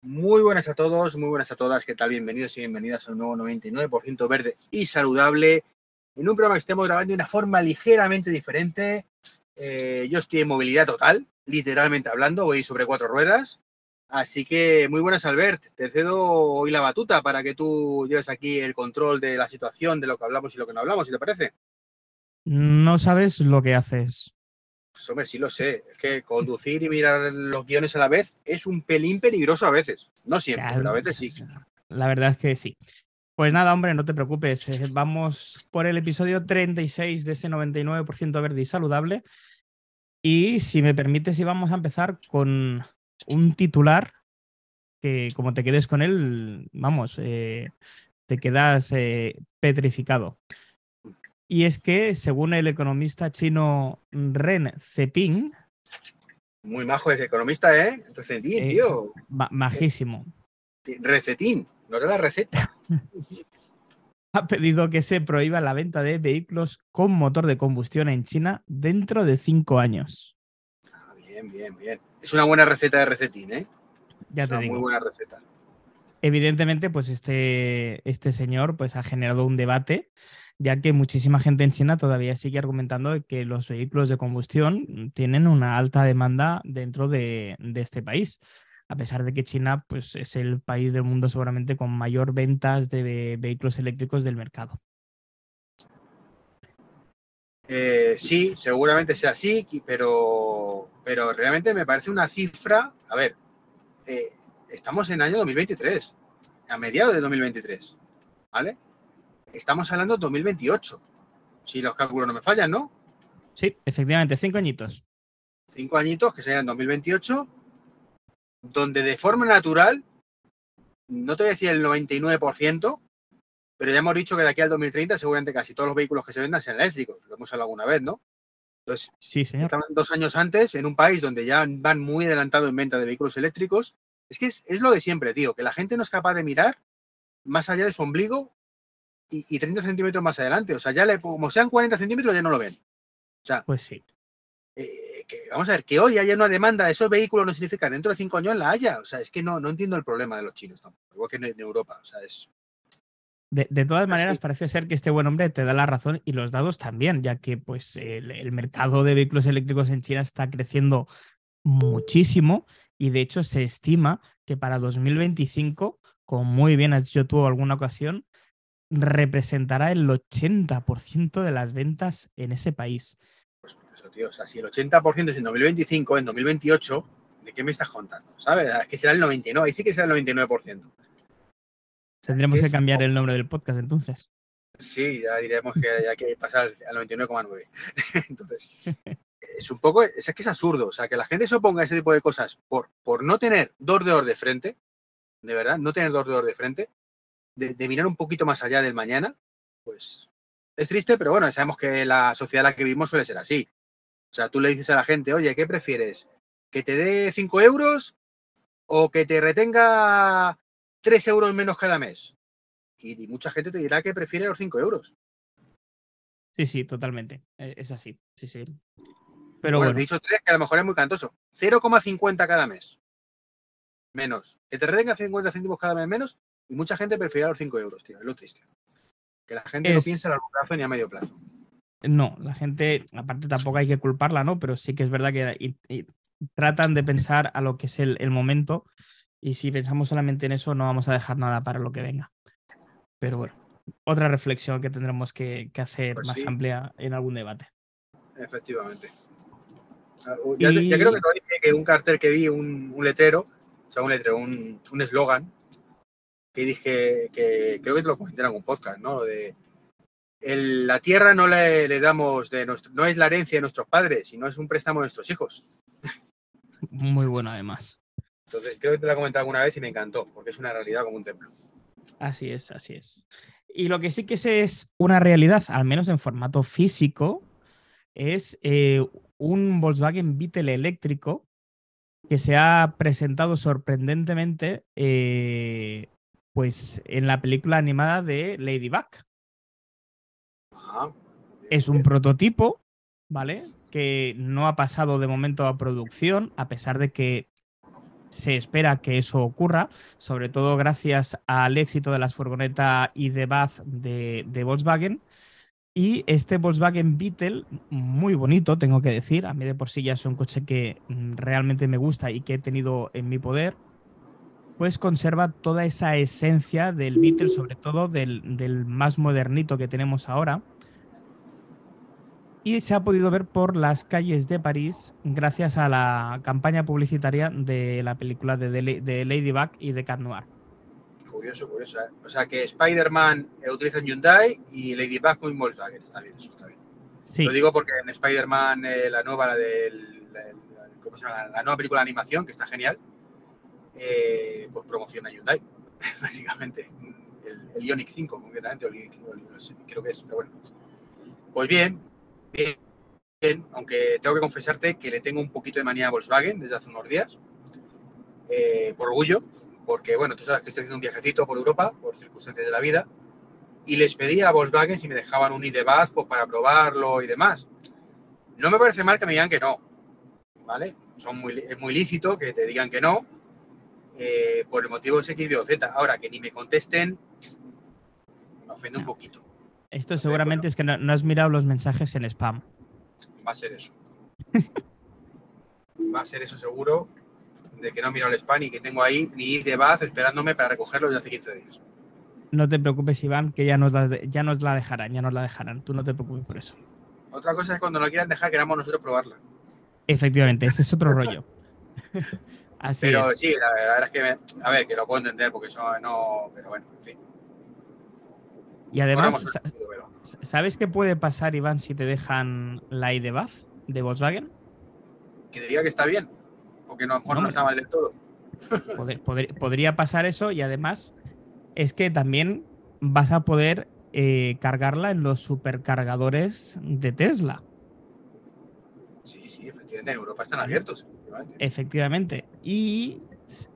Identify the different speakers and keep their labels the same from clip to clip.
Speaker 1: Muy buenas a todos, muy buenas a todas. ¿Qué tal? Bienvenidos y bienvenidas a un nuevo 99% verde y saludable. En un programa que estemos grabando de una forma ligeramente diferente. Eh, yo estoy en movilidad total, literalmente hablando, voy sobre cuatro ruedas. Así que muy buenas, Albert. Te cedo hoy la batuta para que tú lleves aquí el control de la situación, de lo que hablamos y lo que no hablamos, si te parece.
Speaker 2: No sabes lo que haces.
Speaker 1: Pues, hombre, sí lo sé. Es que conducir y mirar los guiones a la vez es un pelín peligroso a veces. No siempre, pero a veces sí.
Speaker 2: La verdad es que sí. Pues nada, hombre, no te preocupes. Eh, vamos por el episodio 36 de ese 99% verde y saludable. Y si me permites, vamos a empezar con un titular que como te quedes con él, vamos, eh, te quedas eh, petrificado. Y es que, según el economista chino Ren Zeping.
Speaker 1: Muy majo ese economista, ¿eh? Recetín, eh, tío.
Speaker 2: majísimo.
Speaker 1: Recetín, no te la receta.
Speaker 2: ha pedido que se prohíba la venta de vehículos con motor de combustión en China dentro de cinco años.
Speaker 1: Ah, bien, bien, bien. Es una buena receta de recetín, ¿eh?
Speaker 2: Ya
Speaker 1: es
Speaker 2: te
Speaker 1: una
Speaker 2: digo.
Speaker 1: Muy buena receta.
Speaker 2: Evidentemente, pues este, este señor pues, ha generado un debate ya que muchísima gente en China todavía sigue argumentando que los vehículos de combustión tienen una alta demanda dentro de, este país, a pesar de que China pues, es el país del mundo seguramente con mayor ventas de vehículos eléctricos del mercado.
Speaker 1: Eh, sí, seguramente sea así, pero, pero realmente me parece una cifra. A ver, eh, estamos en año 2023, a mediados de 2023, ¿vale? estamos hablando de 2028. Si los cálculos no me fallan, ¿no?
Speaker 2: Sí, efectivamente, cinco añitos.
Speaker 1: Cinco añitos, que serían 2028, donde de forma natural, no te voy a decir el 99%, pero ya hemos dicho que de aquí al 2030 seguramente casi todos los vehículos que se vendan sean eléctricos. Lo hemos hablado alguna vez, ¿no? Entonces,
Speaker 2: sí, señor.
Speaker 1: estamos dos años antes en un país donde ya van muy adelantados en venta de vehículos eléctricos. Es que es, es, lo de siempre, tío, que la gente no es capaz de mirar más allá de su ombligo y, 30 centímetros más adelante. O sea, ya le, como sean 40 centímetros, ya no lo ven. O sea,
Speaker 2: pues sí.
Speaker 1: Eh, que, vamos a ver, que hoy haya una demanda de esos vehículos no significa que dentro de cinco años la haya. O sea, es que no, no entiendo el problema de los chinos tampoco, igual que en, Europa. O sea, es.
Speaker 2: De, de todas maneras, parece ser que este buen hombre te da la razón y los dados también, ya que pues el, el mercado de vehículos eléctricos en China está creciendo muchísimo y de hecho se estima que para 2025, como muy bien has dicho tú alguna ocasión, representará el 80% de las ventas en ese país.
Speaker 1: Pues por eso, tío, o sea, si el 80% es en 2025, en 2028, ¿de qué me estás contando? ¿Sabes? Es que será el 99, ahí sí que será el 99%.
Speaker 2: Tendremos que, cambiar el nombre del podcast entonces.
Speaker 1: Sí, ya diremos que hay que pasar al 99,9. entonces, es un poco, es que es absurdo, o sea, que la gente se oponga a ese tipo de cosas por, por no tener dos dedos de frente, de verdad, no tener dos dedos de frente, de, mirar un poquito más allá del mañana, pues es triste, pero bueno, sabemos que la sociedad en la que vivimos suele ser así. O sea, tú le dices a la gente, oye, ¿qué prefieres? ¿Que te dé 5 euros o que te retenga 3 euros menos cada mes? Y, mucha gente te dirá que prefiere los 5 euros.
Speaker 2: Sí, sí, totalmente. E, es así, sí, sí.
Speaker 1: Pero bueno, bueno. he dicho 3, que a lo mejor es muy cantoso. 0,50 cada mes. Menos. Que te retenga 50 céntimos cada mes menos y mucha gente prefiere los 5 euros, tío. Es lo triste. Que la gente es... no piensa a largo plazo ni a medio plazo.
Speaker 2: No, la gente, aparte tampoco hay que culparla, ¿no? Pero sí que es verdad que y, y, tratan de pensar a lo que es el, el, momento y si pensamos solamente en eso no vamos a dejar nada para lo que venga. Pero bueno, otra reflexión que tendremos que, que hacer
Speaker 1: pues
Speaker 2: más
Speaker 1: sí.
Speaker 2: amplia en algún debate.
Speaker 1: Efectivamente. Ya, y... ya, creo que te dije que un cartel que vi, un, un letrero, o sea, un letrero, un eslogan, que dije que creo que te lo comenté en algún podcast, ¿no? De el, la tierra no le, le damos de nuestro, no es la herencia de nuestros padres, sino es un préstamo de nuestros hijos.
Speaker 2: Muy bueno, además.
Speaker 1: Entonces, creo que te lo he comentado alguna vez y me encantó, porque es una realidad como un templo.
Speaker 2: Así es, así es. Y lo que sí que es una realidad, al menos en formato físico, es eh, un Volkswagen Beetle eléctrico que se ha presentado sorprendentemente eh, pues en la película animada de Ladybug. Es un prototipo, ¿vale? Que no ha pasado de momento a producción, a pesar de que se espera que eso ocurra, sobre todo gracias al éxito de las furgonetas y de Bath de, de Volkswagen. Y este Volkswagen Beetle, muy bonito, tengo que decir, a mí de por sí ya es un coche que mm, realmente me gusta y que he tenido en mi poder, pues conserva toda esa esencia del Beetle, sobre todo del, más modernito que tenemos ahora. Y se ha podido ver por las calles de París gracias a la campaña publicitaria de la película de, de Ladybug y de Cat Noir.
Speaker 1: Curioso, curioso. ¿eh? O sea que Spider-Man utiliza un Hyundai y Ladybug con Volkswagen. Está bien, eso está bien. Lo digo porque en Spider-Man, eh, la nueva, la del, ¿cómo se llama? La nueva película de animación, que está genial, eh, pues promociona Hyundai, básicamente. El, el, Ioniq 5, concretamente, creo que es, pero bueno. Pues bien, bien, aunque tengo que confesarte que le tengo un poquito de manía a Volkswagen desde hace unos días, eh, por orgullo, porque bueno, tú sabes que estoy haciendo un viajecito por Europa, por circunstancias de la vida, y les pedí a Volkswagen si me dejaban un ID pues, para probarlo y demás. No me parece mal que me digan que no, ¿vale? Son muy, es muy lícito que te digan que no, eh, por el motivo X, Y o Z. Ahora, que ni me contesten, me ofende un poquito.
Speaker 2: Esto seguramente es que no, has mirado los mensajes en spam.
Speaker 1: Va a ser eso. Va a ser eso seguro, de que no miro el spam y que tengo ahí ni de Baz esperándome para recogerlo desde hace 15 días.
Speaker 2: No te preocupes, Iván, que ya nos, la, ya nos la dejarán, ya nos la dejarán. Tú no te preocupes por eso.
Speaker 1: Otra cosa es cuando lo quieran dejar, queramos nosotros probarla.
Speaker 2: Efectivamente, ese es otro rollo.
Speaker 1: Así pero sí, la, verdad es que, a ver, que lo puedo entender porque eso no, pero bueno, en fin.
Speaker 2: Y además, ¿sabes qué puede pasar, Iván, si te dejan la ID Bath de Volkswagen?
Speaker 1: Que diría que está bien, porque no, a lo mejor no, está mal del todo.
Speaker 2: podría pasar eso y además es que también vas a poder eh, cargarla en los supercargadores de Tesla.
Speaker 1: Sí, sí, efectivamente, en Europa están abiertos.
Speaker 2: Efectivamente. Y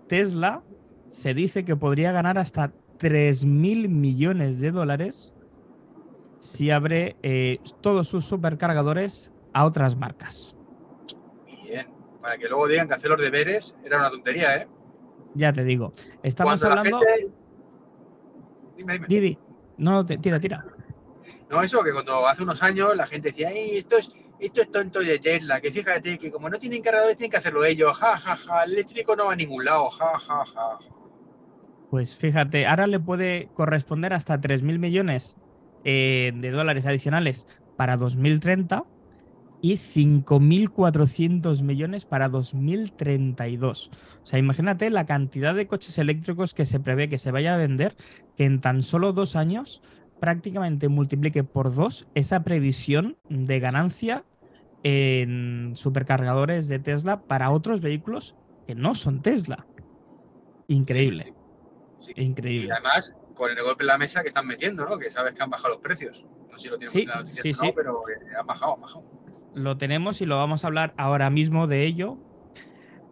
Speaker 2: Tesla se dice que podría ganar hasta 3 mil millones de dólares si abre eh, todos sus supercargadores a otras marcas.
Speaker 1: Para que luego digan que hacer los deberes era una tontería, ¿eh?
Speaker 2: Ya te digo. Estamos hablando. Dime, dime. Didi. No, tira, tira.
Speaker 1: No, eso que cuando hace unos años la gente decía, esto es, esto es tonto de Tesla, que fíjate que como no tienen cargadores tienen que hacerlo ellos, ja, ja, ja, el eléctrico no va a ningún lado, ja, ja, ja.
Speaker 2: Pues fíjate, ahora le puede corresponder hasta 3.000 millones eh, de dólares adicionales para 2030 y 5.400 millones para 2032. O sea, imagínate la cantidad de coches eléctricos que se prevé que se vaya a vender, que en tan solo dos años prácticamente multiplique por dos esa previsión de ganancia en supercargadores de Tesla para otros vehículos que no son Tesla. Increíble. Increíble.
Speaker 1: Y además, con el golpe en la mesa que están metiendo, ¿no? Que sabes que han bajado los precios. No sé si lo tenemos en la noticia, sí, pero eh, han bajado, han bajado.
Speaker 2: Lo tenemos y lo vamos a hablar ahora mismo de ello,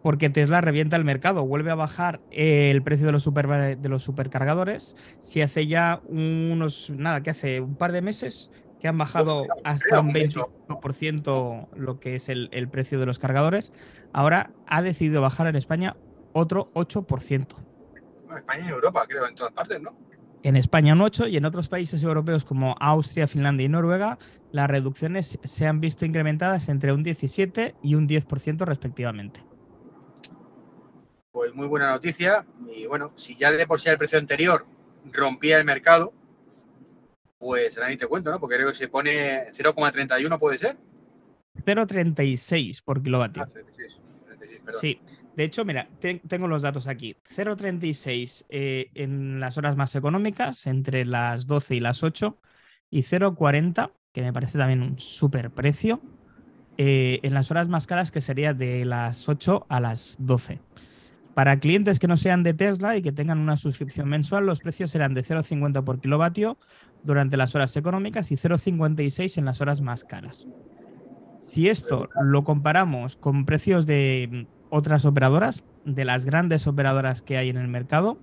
Speaker 2: porque Tesla revienta el mercado, vuelve a bajar el precio de los, super, de los supercargadores. Si hace ya unos, nada, que hace un par de meses que han bajado hasta un 20% lo que es el, el precio de los cargadores, ahora ha decidido bajar en España otro 8%.
Speaker 1: España y Europa, creo, en todas partes, ¿no?
Speaker 2: En España un 8 y en otros países europeos como Austria, Finlandia y Noruega, las reducciones se han visto incrementadas entre un 17 y un 10% respectivamente.
Speaker 1: Pues muy buena noticia. Y bueno, si ya de por sí el precio anterior rompía el mercado, pues ni te cuento, ¿no? Porque creo que se pone 0,31, ¿puede ser?
Speaker 2: 0,36 por kilovatio. Ah, 36, sí, de hecho, mira, tengo los datos aquí. 0,36 eh, en las horas más económicas, entre las 12 y las 8, y 0,40, que me parece también un súper precio, eh, en las horas más caras, que sería de las 8 a las 12. Para clientes que no sean de Tesla y que tengan una suscripción mensual, los precios serán de 0,50 por kilovatio durante las horas económicas y 0,56 en las horas más caras. Si esto lo comparamos con precios de otras operadoras, de las grandes operadoras que hay en el mercado,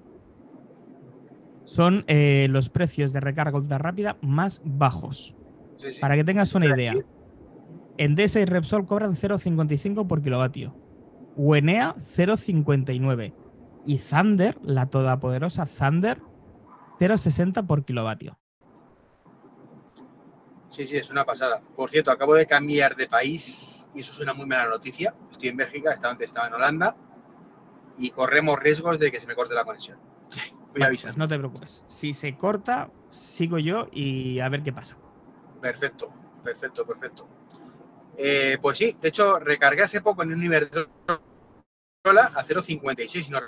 Speaker 2: son eh, los precios de recarga ultra rápida más bajos. Para que tengas una idea, Endesa y Repsol cobran 0,55 por kilovatio. Wenea 0,59 y Thunder, la todopoderosa Thunder, 0,60 por kilovatio.
Speaker 1: Sí, sí, es una pasada. Por cierto, acabo de cambiar de país y eso es una muy mala noticia. Estoy en Bélgica, estaba antes estaba en Holanda y corremos riesgos de que se me corte la conexión. Voy a avisar.
Speaker 2: Pues no te preocupes. Si se corta, sigo yo y a ver qué pasa.
Speaker 1: Perfecto, perfecto, perfecto. Eh, pues sí, de hecho, recargué hace poco en un Iberdrola a 0,56, si no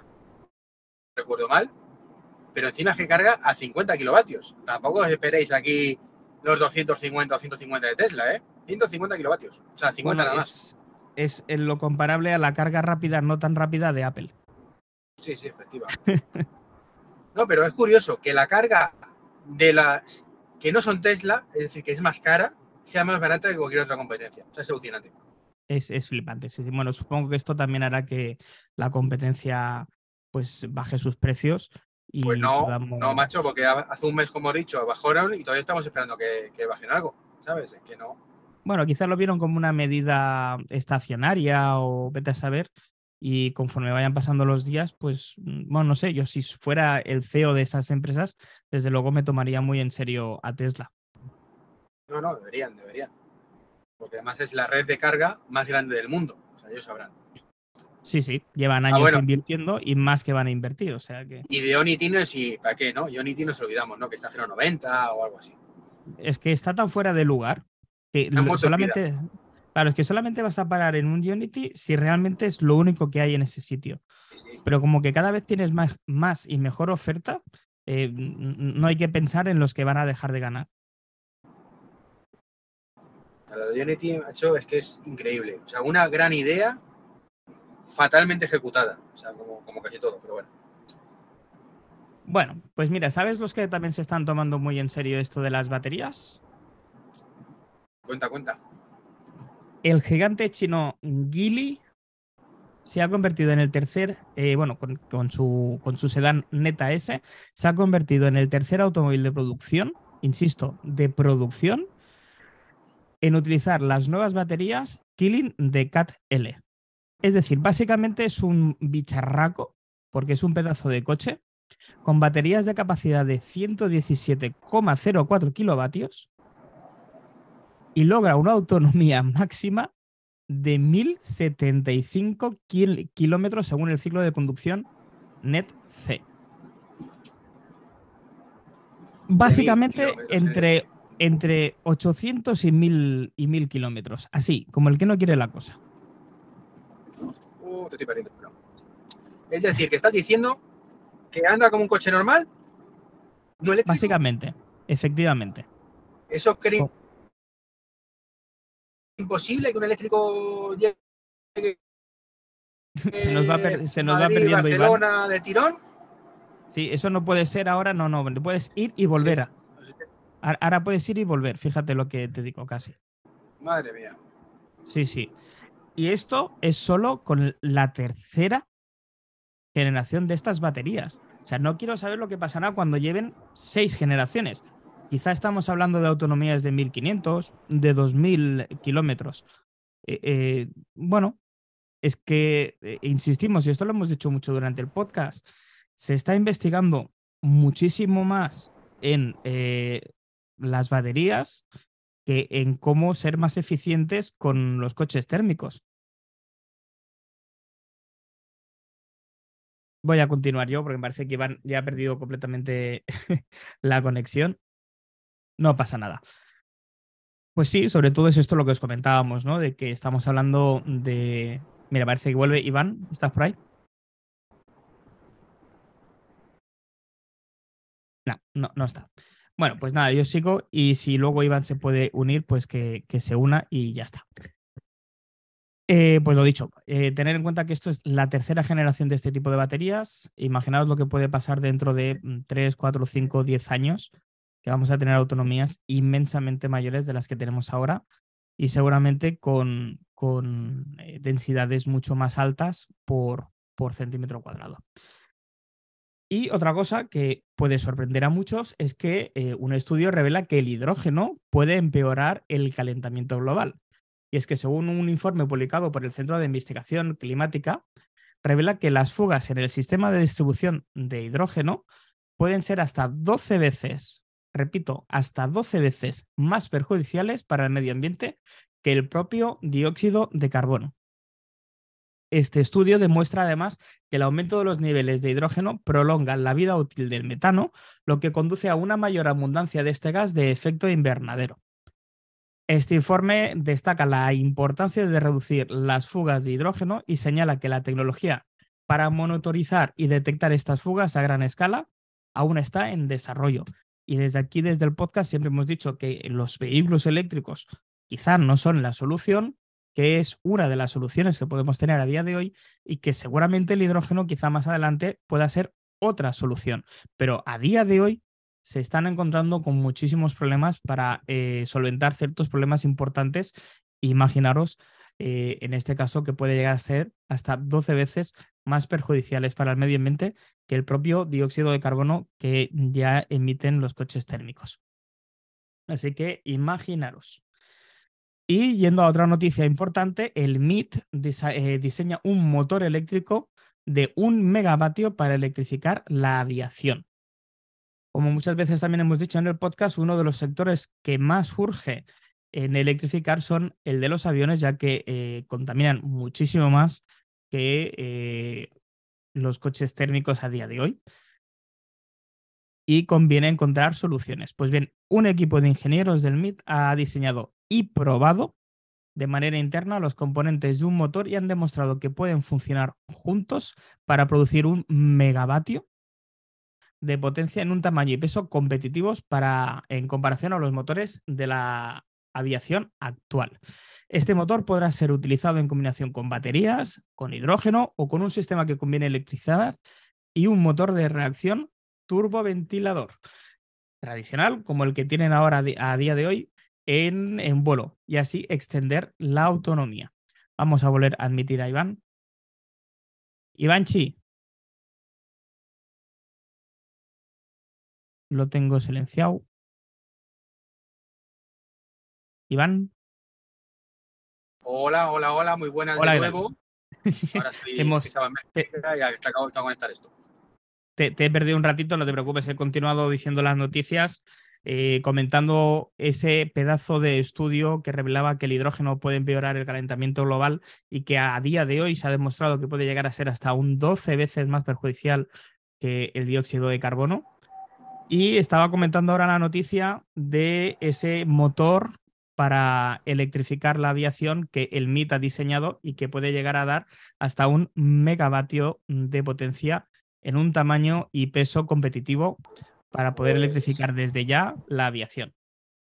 Speaker 1: recuerdo mal, pero encima que carga a 50 kilovatios. Tampoco os esperéis aquí los 250 o 150 de Tesla, ¿eh? 150 kilovatios. O sea, 50 nada más.
Speaker 2: Es, es lo comparable a la carga rápida, no tan rápida de Apple.
Speaker 1: Sí, sí, efectivamente. no, pero es curioso que la carga de las que no son Tesla, es decir, que es más cara, sea más barata que cualquier otra competencia. O sea, es alucinante.
Speaker 2: Es, es flipante. Sí, sí. Bueno, supongo que esto también hará que la competencia pues baje sus precios. Y
Speaker 1: Pues no,
Speaker 2: podamos-
Speaker 1: no, macho, porque hace un mes, como he dicho, bajaron y todavía estamos esperando que, que bajen algo, ¿sabes? Es que no.
Speaker 2: Bueno, quizás lo vieron como una medida estacionaria o vete a saber. Y conforme vayan pasando los días, pues, mm, bueno, no sé, yo si fuera el CEO de esas empresas, desde luego me tomaría muy en serio a Tesla.
Speaker 1: No, no, deberían, deberían. Porque además es la red de carga más grande del mundo. O sea, ellos sabrán.
Speaker 2: Sí, sí, llevan años
Speaker 1: Ah, bueno.
Speaker 2: invirtiendo y más que van a invertir, o sea que
Speaker 1: Y de Onity no es y ¿para qué, no? Y Onity nos olvidamos, ¿no? Que está a 0,90 o algo así.
Speaker 2: es que está tan fuera de lugar que
Speaker 1: vida.
Speaker 2: solamente, claro, es que solamente vas a parar en un Unity si realmente es lo único que hay en ese sitio.
Speaker 1: Sí, sí.
Speaker 2: Pero como que cada vez tienes más, más y mejor oferta, eh, no hay que pensar en los que van a dejar de ganar.
Speaker 1: Lo de Unity, macho, es que es increíble. O sea, una gran idea fatalmente ejecutada. O sea, como, como casi todo, pero bueno.
Speaker 2: Bueno, pues mira, ¿sabes los que también se están tomando muy en serio esto de las baterías?
Speaker 1: Cuenta, cuenta.
Speaker 2: El gigante chino Geely se ha convertido en el tercer, eh, bueno, con, con su, con su sedán Neta S, se ha convertido en el tercer automóvil de producción, insisto, de producción, en utilizar las nuevas baterías Killing de Cat L. Es decir, básicamente es un bicharraco, porque es un pedazo de coche, con baterías de capacidad de 117,04 kilovatios y logra una autonomía máxima de 1075 kil- kilómetros según el ciclo de conducción NET-C. Básicamente
Speaker 1: kilómetros, ¿eh?
Speaker 2: entre, entre 800 y 1000, y 1000 kilómetros, así, como el que no quiere la cosa.
Speaker 1: Te estoy perdiendo. pero- Es decir, que estás diciendo que anda como un coche normal, no eléctrico.
Speaker 2: Básicamente, efectivamente.
Speaker 1: Eso cree
Speaker 2: Oh.
Speaker 1: imposible que un eléctrico llegue
Speaker 2: Se nos va, per- se nos va
Speaker 1: Madrid,
Speaker 2: perdiendo Iván.
Speaker 1: Barcelona de tirón.
Speaker 2: Sí, eso no puede ser ahora, no, no, puedes ir y volver. Ahora puedes ir y volver, fíjate lo que te digo casi.
Speaker 1: Madre mía.
Speaker 2: Sí, sí. Y esto es solo con la tercera generación de estas baterías. O sea, no quiero saber lo que pasará cuando lleven seis generaciones. Quizá estamos hablando de autonomías de 1500, de 2000 kilómetros. Eh, eh, bueno, es que, eh, insistimos, y esto lo hemos dicho mucho durante el podcast, se está investigando muchísimo más en las baterías que en cómo ser más eficientes con los coches térmicos. Voy a continuar yo porque me parece que Iván ya ha perdido completamente la conexión. No pasa nada. Pues sí, sobre todo es esto lo que os comentábamos, ¿no? De que estamos hablando de... Mira, parece que vuelve Iván. ¿Estás por ahí? No, no, no está. Bueno, pues nada, yo sigo y si luego Iván se puede unir, pues que, que se una y ya está. Eh, pues lo dicho, eh, tener en cuenta que esto es la tercera generación de este tipo de baterías. Imaginaos lo que puede pasar dentro de 3, 4, 5, 10 años, que vamos a tener autonomías inmensamente mayores de las que tenemos ahora y seguramente con, con eh, densidades mucho más altas por, por centímetro cuadrado. Y otra cosa que puede sorprender a muchos es que eh, un estudio revela que el hidrógeno puede empeorar el calentamiento global. Y es que según un informe publicado por el Centro de Investigación Climática, revela que las fugas en el sistema de distribución de hidrógeno pueden ser hasta 12 veces, repito, hasta 12 veces más perjudiciales para el medio ambiente que el propio dióxido de carbono. Este estudio demuestra además que el aumento de los niveles de hidrógeno prolonga la vida útil del metano, lo que conduce a una mayor abundancia de este gas de efecto invernadero. Este informe destaca la importancia de reducir las fugas de hidrógeno y señala que la tecnología para monitorizar y detectar estas fugas a gran escala aún está en desarrollo. Y desde aquí, desde el podcast, siempre hemos dicho que los vehículos eléctricos quizá no son la solución, que es una de las soluciones que podemos tener a día de hoy y que seguramente el hidrógeno quizá más adelante pueda ser otra solución. Pero a día de hoy se están encontrando con muchísimos problemas para eh, solventar ciertos problemas importantes. Imaginaros, eh, en este caso, que puede llegar a ser hasta 12 veces más perjudiciales para el medio ambiente que el propio dióxido de carbono que ya emiten los coches térmicos. Así que imaginaros. Y yendo a otra noticia importante, el MIT eh, diseña un motor eléctrico de un megavatio para electrificar la aviación. Como muchas veces también hemos dicho en el podcast, uno de los sectores que más urge en electrificar son el de los aviones, ya que eh, contaminan muchísimo más que eh, los coches térmicos a día de hoy. Y conviene encontrar soluciones. Pues bien, un equipo de ingenieros del MIT ha diseñado y probado de manera interna los componentes de un motor y han demostrado que pueden funcionar juntos para producir un megavatio de potencia en un tamaño y peso competitivos para, en comparación a los motores de la aviación actual. Este motor podrá ser utilizado en combinación con baterías, con hidrógeno o con un sistema que conviene electricidad y un motor de reacción turboventilador tradicional, como el que tienen ahora a día de hoy, en, vuelo y así extender la autonomía. Vamos a volver a admitir a Iván. Ivanchi. Lo tengo silenciado. Iván.
Speaker 1: Hola, hola, hola, muy buenas de nuevo. Ahora estoy Hemos... ya está acabado de conectar esto.
Speaker 2: Te, te, he perdido un ratito, no te preocupes, he continuado diciendo las noticias. Eh, comentando ese pedazo de estudio que revelaba que el hidrógeno puede empeorar el calentamiento global y que a día de hoy se ha demostrado que puede llegar a ser hasta un 12 veces más perjudicial que el dióxido de carbono. Y estaba comentando ahora la noticia de ese motor para electrificar la aviación que el MIT ha diseñado y que puede llegar a dar hasta un megavatio de potencia en un tamaño y peso competitivo para poder pues electrificar desde ya la aviación.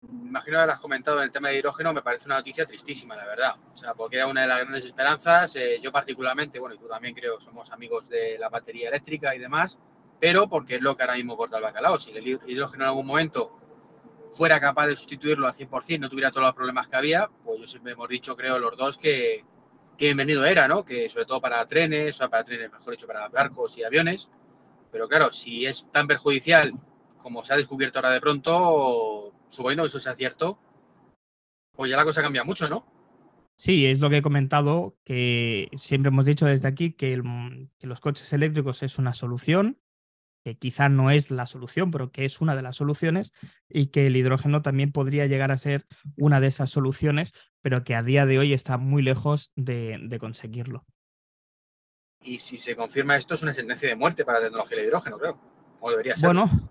Speaker 1: Imagino que lo has comentado en el tema de hidrógeno, me parece una noticia tristísima, la verdad. O sea, porque era una de las grandes esperanzas. Eh, yo particularmente, bueno, y tú también creo, somos amigos de la batería eléctrica y demás, pero porque es lo que ahora mismo corta el bacalao. Si el hidrógeno en algún momento fuera capaz de sustituirlo al 100%, no tuviera todos los problemas que había, pues yo siempre hemos dicho, creo, los dos, que, que bienvenido era, ¿no? Que sobre todo para trenes, o sea, para trenes, mejor dicho, para barcos y aviones. Pero claro, si es tan perjudicial como se ha descubierto ahora de pronto, suponiendo que eso sea cierto, pues ya la cosa cambia mucho, ¿no?
Speaker 2: Sí, es lo que he comentado, que siempre hemos dicho desde aquí que, los coches eléctricos es una solución, que quizá no es la solución, pero que es una de las soluciones, y que el hidrógeno también podría llegar a ser una de esas soluciones, pero que a día de hoy está muy lejos de, conseguirlo.
Speaker 1: Y si se confirma esto, es una sentencia de muerte para la tecnología del hidrógeno, creo. O debería ser.
Speaker 2: Bueno,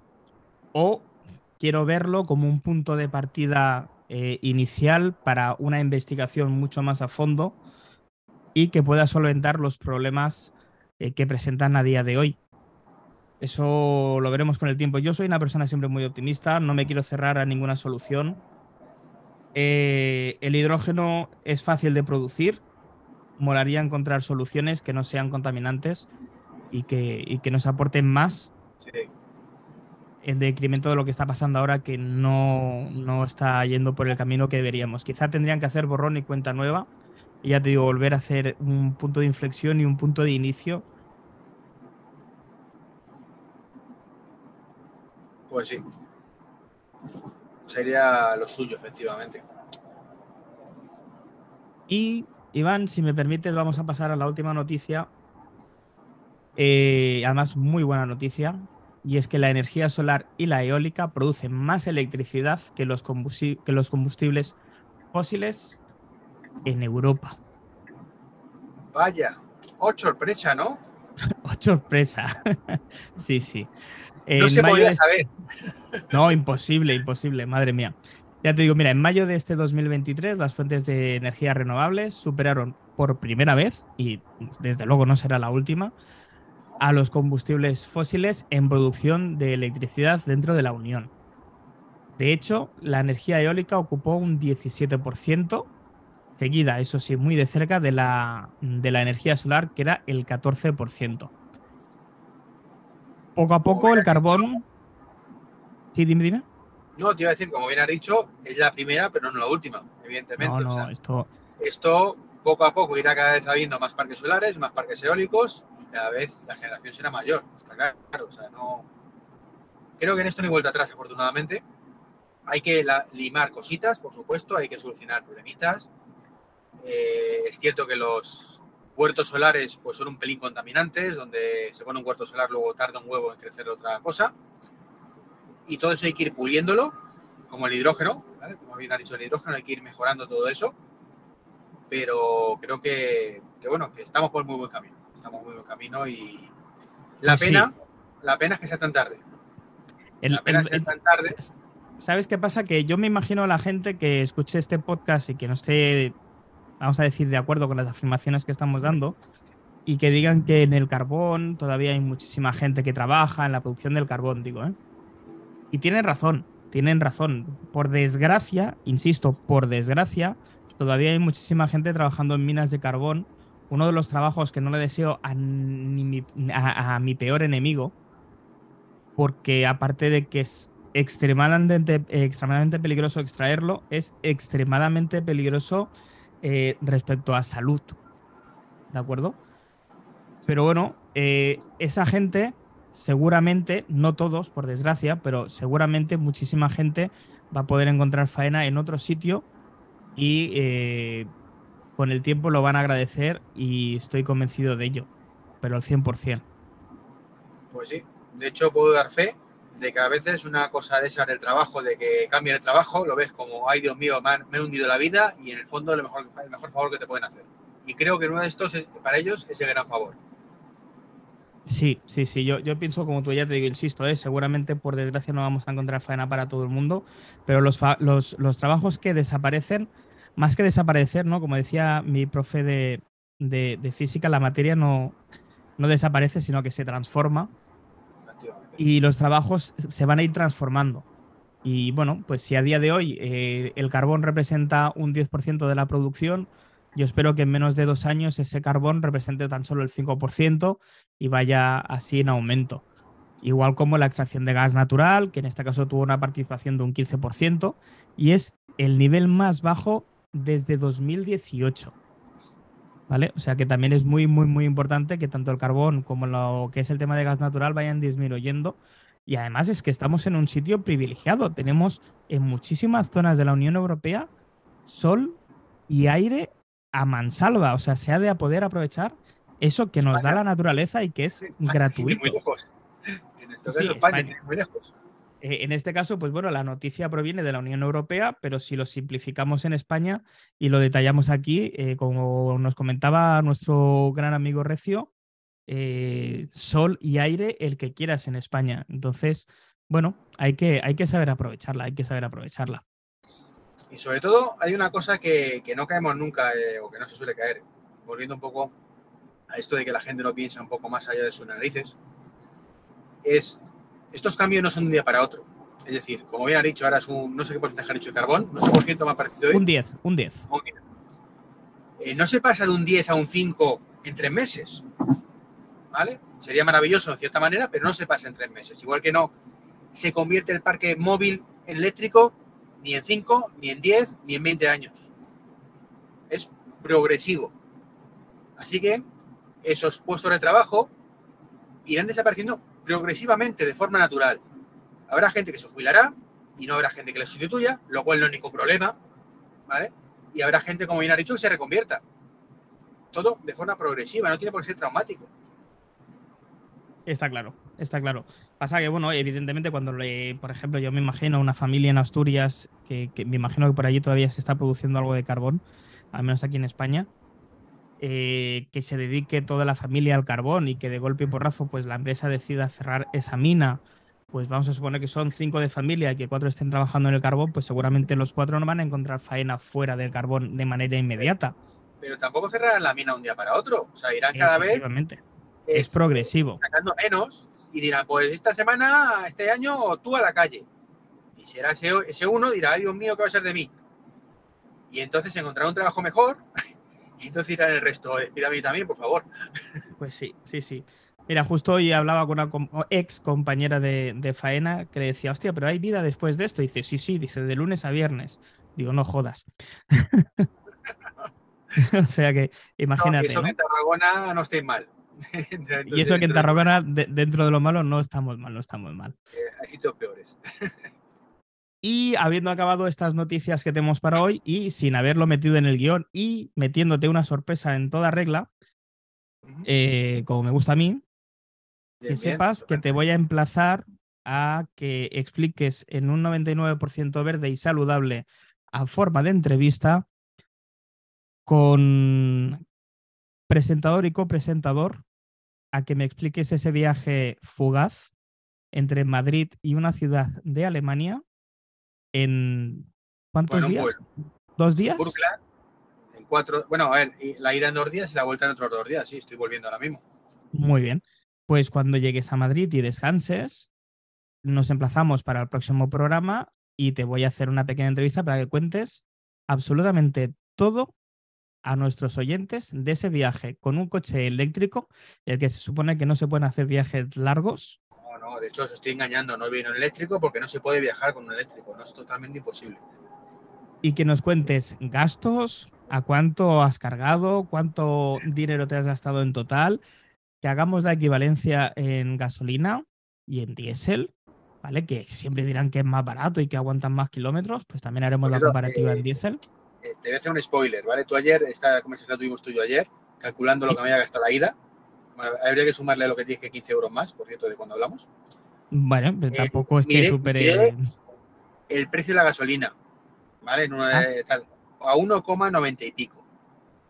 Speaker 2: o quiero verlo como un punto de partida eh, inicial para una investigación mucho más a fondo y que pueda solventar los problemas eh, que presentan a día de hoy. Eso lo veremos con el tiempo. Yo soy una persona siempre muy optimista, no me quiero cerrar a ninguna solución. Eh, el hidrógeno es fácil de producir, molaría encontrar soluciones que no sean contaminantes y que, y que nos aporten más en decremento de lo que está pasando ahora, que no, no está yendo por el camino que deberíamos. Quizá tendrían que hacer borrón y cuenta nueva, y ya te digo, volver a hacer un punto de inflexión y un punto de inicio.
Speaker 1: Pues sí. Sería lo suyo, efectivamente.
Speaker 2: Y, Iván, si me permites, vamos a pasar a la última noticia. Eh, además, muy buena noticia. Y es que la energía solar y la eólica producen más electricidad que los, que los combustibles fósiles en Europa.
Speaker 1: Vaya, oh sorpresa, ¿no?
Speaker 2: oh sorpresa. sí, sí.
Speaker 1: no se podía saber.
Speaker 2: No, imposible, imposible, madre mía. Ya te digo, mira, en mayo de este 2023 las fuentes de energía renovables superaron por primera vez, y desde luego no será la última, a los combustibles fósiles en producción de electricidad dentro de la Unión. De hecho, la energía eólica ocupó un 17%, seguida, eso sí, muy de cerca de la, de la energía solar, que era el 14%. Poco a poco el carbón... Sí, dime, dime.
Speaker 1: No, te iba a decir, como bien has dicho, es la primera, pero no la última, evidentemente.
Speaker 2: No, no, esto...
Speaker 1: esto poco a poco irá cada vez habiendo más parques solares, más parques eólicos y cada vez la generación será mayor. Está claro. O sea, no. Creo que en esto no hay vuelta atrás, afortunadamente. Hay que limar cositas, por supuesto, hay que solucionar problemitas. Eh, es cierto que los huertos solares pues, son un pelín contaminantes, donde se pone un huerto solar, luego tarda un huevo en crecer otra cosa y todo eso hay que ir puliéndolo, como el hidrógeno, como bien dicho el hidrógeno, hay que ir mejorando todo eso, pero creo que, bueno, que estamos por muy buen camino, estamos muy buen camino y la pues pena, la pena es que sea tan tarde.
Speaker 2: la pena es que sea tan tarde. ¿Sabes qué pasa? Que yo me imagino a la gente que escuche este podcast y que no esté, vamos a decir, de acuerdo con las afirmaciones que estamos dando, y que digan que en el carbón todavía hay muchísima gente que trabaja en la producción del carbón, digo, ¿eh? Y tienen razón, tienen razón. Por desgracia, insisto, por desgracia, todavía hay muchísima gente trabajando en minas de carbón. Uno de los trabajos que no le deseo a, mi, peor enemigo, porque aparte de que es extremadamente, peligroso extraerlo, es extremadamente peligroso eh, respecto a salud. ¿De acuerdo? Pero bueno, eh, esa gente seguramente, no todos, por desgracia, pero seguramente muchísima gente va a poder encontrar faena en otro sitio y eh, con el tiempo lo van a agradecer y estoy convencido de ello, pero al 100%.
Speaker 1: Pues sí, de hecho puedo dar fe de que a veces una cosa de esa del trabajo, de que cambie el trabajo, lo ves como, ay Dios mío, me, he hundido la vida y en el fondo el mejor, el mejor favor que te pueden hacer. Y creo que uno de estos, para ellos, es el gran favor.
Speaker 2: Sí, sí, sí, yo, yo pienso como tú ya te digo, insisto, ¿eh? seguramente por desgracia no vamos a encontrar faena para todo el mundo, pero los, los, trabajos que desaparecen, más que desaparecer, ¿no? Como decía mi profe de, de, física, la materia no, no desaparece, sino que se transforma y los trabajos se van a ir transformando. Y bueno, pues si a día de hoy eh, el carbón representa un 10% de la producción, yo espero que en menos de dos años ese carbón represente tan solo el 5% y vaya así en aumento. Igual como la extracción de gas natural, que en este caso tuvo una participación de un 15%, y es el nivel más bajo desde 2018. ¿Vale? O sea que también es muy, muy, muy importante que tanto el carbón como lo que es el tema de gas natural vayan disminuyendo. Y además es que estamos en un sitio privilegiado. Tenemos en muchísimas zonas de la Unión Europea sol y aire a mansalva, o sea, se ha de poder aprovechar eso que nos da la naturaleza y que es gratuito. Muy lejos. En este caso, España, muy lejos. Eh, en este caso, pues bueno, la noticia proviene de la Unión Europea, pero si lo simplificamos en España y lo detallamos aquí, eh, como nos comentaba nuestro gran amigo Recio, eh, sol y aire el que quieras en España. Entonces, bueno, hay que, hay que saber aprovecharla, hay que saber aprovecharla.
Speaker 1: Y sobre todo hay una cosa que, no caemos nunca eh, o que no se suele caer, volviendo un poco a esto de que la gente no piensa un poco más allá de sus narices, es estos cambios no son de un día para otro. Es decir, como bien ha dicho, ahora es un, no sé qué porcentaje ha dicho de carbón, no sé por ciento más parecido hoy.
Speaker 2: Un 10, un 10.
Speaker 1: Eh, no se pasa de un 10 a un 5 en tres meses. ¿Vale? Sería maravilloso en cierta manera, pero no se pasa en tres meses. Igual que no se convierte el parque móvil eléctrico ni en 5, ni en 10, ni en 20 años. Es progresivo. Así que esos puestos de trabajo irán desapareciendo progresivamente, de forma natural. Habrá gente que se jubilará y no habrá gente que les sustituya, lo cual no es ningún problema, ¿vale? y habrá gente, como bien ha dicho, que se reconvierta. Todo de forma progresiva, no tiene por qué ser traumático.
Speaker 2: Está claro, está claro. Pasa que, bueno, evidentemente cuando, le, por ejemplo, yo me imagino una familia en Asturias, que, me imagino que por allí todavía se está produciendo algo de carbón, al menos aquí en España, eh, que se dedique toda la familia al carbón y que de golpe y porrazo pues la empresa decida cerrar esa mina, pues vamos a suponer que son cinco de familia y que cuatro estén trabajando en el carbón, pues seguramente los cuatro no van a encontrar faena fuera del carbón de manera inmediata.
Speaker 1: Pero tampoco cerrarán la mina un día para otro, o sea, irán cada vez
Speaker 2: es progresivo.
Speaker 1: Sacando menos y dirán, pues esta semana, este año, tú a la calle. Y será ese, ese uno, dirá, ay Dios mío, ¿qué va a ser de mí? Y entonces encontrará un trabajo mejor y entonces irán el resto, mí también, por favor.
Speaker 2: Pues sí, sí, sí. Mira, justo hoy hablaba con una ex compañera de, de, faena que le decía, hostia, pero hay vida después de esto. Y dice, sí, sí, dice, de lunes a viernes. Digo, no jodas. o sea que, imagínate.
Speaker 1: eso que en Tarragona no estéis mal.
Speaker 2: y eso que en Tarragona, dentro de lo malo, no estamos mal, no estamos mal.
Speaker 1: Eh, hay sitios peores.
Speaker 2: y habiendo acabado estas noticias que tenemos para hoy y sin haberlo metido en el guion y metiéndote una sorpresa en toda regla, eh, como me gusta a mí, que sepas que te voy a emplazar a que expliques en un 99% verde y saludable a forma de entrevista con presentador y copresentador a que me expliques ese viaje fugaz entre Madrid y una ciudad de Alemania en ¿cuántos días? ¿Dos días?
Speaker 1: en cuatro, bueno, a ver, la ida en dos días y la vuelta en otros dos días, sí, estoy volviendo ahora mismo.
Speaker 2: Muy bien. Pues cuando llegues a Madrid y descanses, nos emplazamos para el próximo programa y te voy a hacer una pequeña entrevista para que cuentes absolutamente todo a nuestros oyentes de ese viaje con un coche eléctrico, el que se supone que no se pueden hacer viajes largos.
Speaker 1: No, no, de hecho os estoy engañando, no viene un eléctrico porque no se puede viajar con un eléctrico, no es totalmente imposible.
Speaker 2: Y que nos cuentes gastos, a cuánto has cargado, cuánto dinero te has gastado en total, que hagamos la equivalencia en gasolina y en diésel, ¿vale? Que siempre dirán que es más barato y que aguantan más kilómetros, pues también haremos la comparativa en diésel.
Speaker 1: Eh, te voy a hacer un spoiler, ¿vale? Tú ayer, esta conversación la tuvimos tú y yo ayer, calculando lo que me había gastado la ida. habría que sumarle lo que que 15 euros más, por cierto, de cuando hablamos.
Speaker 2: Bueno, pues eh, tampoco es que supere.
Speaker 1: El precio de la gasolina, ¿vale? En una ah. a 1,90 y pico.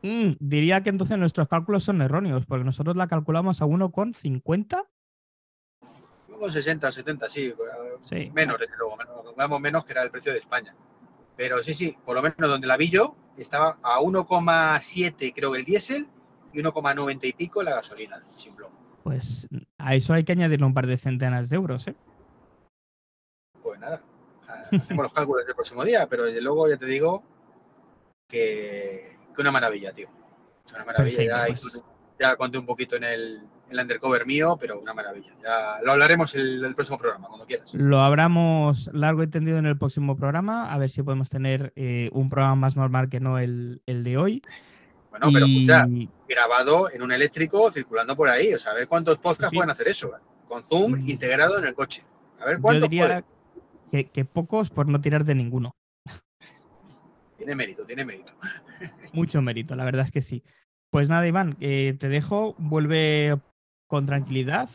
Speaker 2: Mm, diría que entonces nuestros cálculos son erróneos, porque nosotros la calculamos a 1,50.
Speaker 1: 1,60 o 70, sí. sí. Menos, desde luego. Calculamos menos que era el precio de España. Pero sí, sí, por lo menos donde la vi yo, estaba a 1,7 creo el diésel y 1,90 y pico la gasolina, sin plomo.
Speaker 2: Pues a eso hay que añadirle un par de centenas de euros, ¿eh?
Speaker 1: Pues nada, hacemos los cálculos del próximo día, pero desde luego ya te digo que, una maravilla, tío. Una maravilla. Pues. Ya, conté un poquito en el, el undercover mío, pero una maravilla. Ya lo hablaremos el, el, próximo programa, cuando quieras.
Speaker 2: Lo hablamos largo y tendido en el próximo programa, a ver si podemos tener eh, un programa más normal que no el, el de hoy.
Speaker 1: Bueno, pero escucha, grabado en un eléctrico circulando por ahí. O sea, a ver cuántos podcasts pueden hacer eso. Con Zoom mm. integrado en el coche. A ver cuántos. Yo diría
Speaker 2: que, que, pocos por no tirar de ninguno.
Speaker 1: Tiene mérito, tiene mérito.
Speaker 2: Mucho mérito, la verdad es que sí. Pues nada, Iván, eh, te dejo, vuelve con tranquilidad,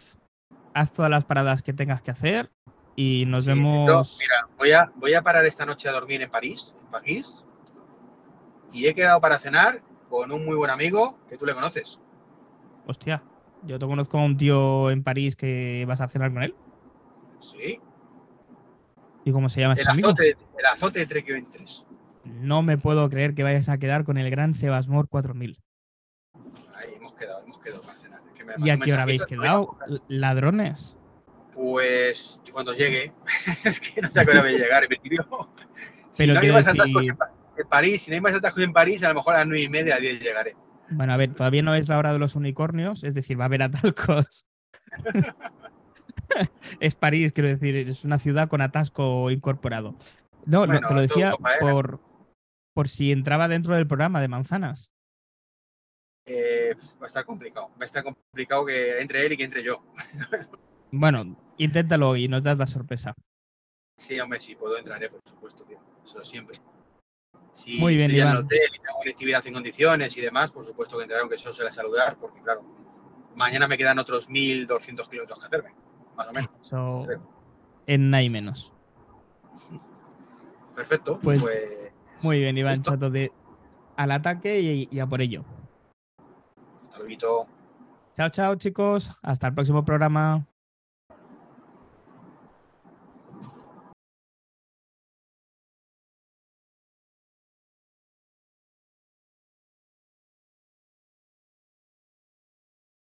Speaker 2: haz todas las paradas que tengas que hacer y nos vemos.
Speaker 1: mira, voy a, voy a parar esta noche a dormir en París, en París, y he quedado para cenar con un muy buen amigo que tú le conoces.
Speaker 2: Hostia, yo te conozco a un tío en París que vas a cenar con él.
Speaker 1: Sí.
Speaker 2: ¿Y cómo se llama
Speaker 1: el este azote, El azote de Trek 23.
Speaker 2: No me puedo creer que vayas a quedar con el gran Sebasmor 4000.
Speaker 1: Ahí hemos quedado, hemos quedado
Speaker 2: ¿Y a qué hora habéis quedado? ¿Ladrones?
Speaker 1: Pues cuando llegue. es que no sé a qué hora voy a llegar, Si no hay más atascos en París, si no hay más atascos en París, a lo mejor a las nueve y media, a 10 llegaré.
Speaker 2: Bueno, a ver, todavía no es la hora de los unicornios, es decir, va a haber atascos. es París, quiero decir, es una ciudad con atasco incorporado. No, no te lo decía por, por si entraba dentro del programa de manzanas.
Speaker 1: Eh, va a estar complicado. Va a estar complicado que entre él y que entre yo.
Speaker 2: bueno, inténtalo y nos das la sorpresa.
Speaker 1: Sí, hombre, sí, puedo entrar, por supuesto, tío. Eso siempre. Si
Speaker 2: Muy bien,
Speaker 1: estoy en el
Speaker 2: Iván.
Speaker 1: hotel y tengo conectividad en condiciones y demás, por supuesto que entraré, aunque eso se la saludar, porque claro, mañana me quedan otros 1.200 kilómetros que hacerme, más o menos.
Speaker 2: Eso en nada y menos.
Speaker 1: Perfecto,
Speaker 2: Pues-
Speaker 1: pues,
Speaker 2: Muy bien, Iván. Chato, de al ataque y, y a por ello.
Speaker 1: Hasta luego.
Speaker 2: Chao, chao, chicos. Hasta el próximo programa.